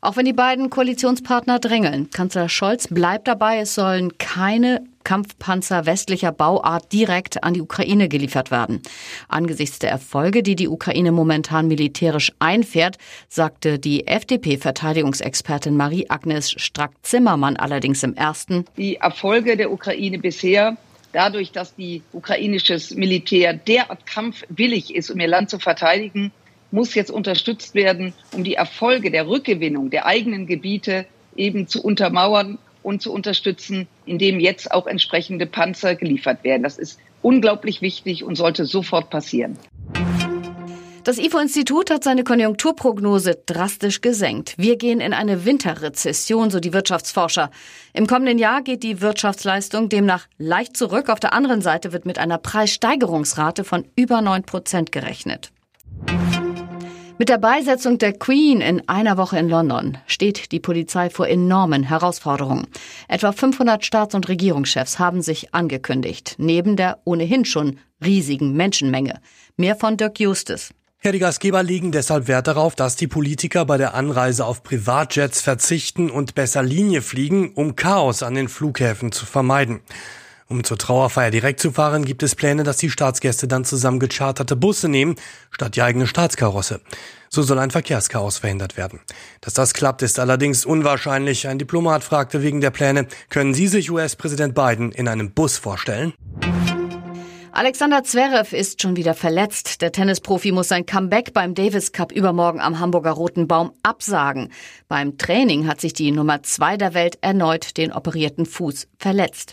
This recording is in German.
Auch wenn die beiden Koalitionspartner drängeln, Kanzler Scholz bleibt dabei, es sollen keine Kampfpanzer westlicher Bauart direkt an die Ukraine geliefert werden. Angesichts der Erfolge, die die Ukraine momentan militärisch einfährt, sagte die FDP-Verteidigungsexpertin Marie-Agnes Strack-Zimmermann allerdings im ersten. Die Erfolge der Ukraine bisher dadurch, dass die ukrainisches Militär derart kampfwillig ist, um ihr Land zu verteidigen, muss jetzt unterstützt werden, um die Erfolge der Rückgewinnung der eigenen Gebiete eben zu untermauern und zu unterstützen, indem jetzt auch entsprechende Panzer geliefert werden. Das ist unglaublich wichtig und sollte sofort passieren. Das IFO-Institut hat seine Konjunkturprognose drastisch gesenkt. Wir gehen in eine Winterrezession, so die Wirtschaftsforscher. Im kommenden Jahr geht die Wirtschaftsleistung demnach leicht zurück. Auf der anderen Seite wird mit einer Preissteigerungsrate von über 9 Prozent gerechnet. Mit der Beisetzung der Queen in einer Woche in London steht die Polizei vor enormen Herausforderungen. Etwa 500 Staats- und Regierungschefs haben sich angekündigt, neben der ohnehin schon riesigen Menschenmenge. Mehr von Dirk Justus. Ja, die Gastgeber legen deshalb Wert darauf, dass die Politiker bei der Anreise auf Privatjets verzichten und besser Linie fliegen, um Chaos an den Flughäfen zu vermeiden. Um zur Trauerfeier direkt zu fahren, gibt es Pläne, dass die Staatsgäste dann zusammen gecharterte Busse nehmen, statt die eigene Staatskarosse. So soll ein Verkehrschaos verhindert werden. Dass das klappt, ist allerdings unwahrscheinlich. Ein Diplomat fragte wegen der Pläne, können Sie sich US-Präsident Biden in einem Bus vorstellen? Alexander Zverev ist schon wieder verletzt. Der Tennisprofi muss sein Comeback beim Davis Cup übermorgen am Hamburger Roten Baum absagen. Beim Training hat sich die Nummer zwei der Welt erneut den operierten Fuß verletzt.